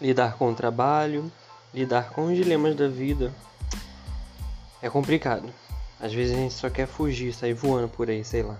lidar com o trabalho, lidar com os dilemas da vida. É complicado. Às vezes a gente só quer fugir, sair voando por aí, sei lá.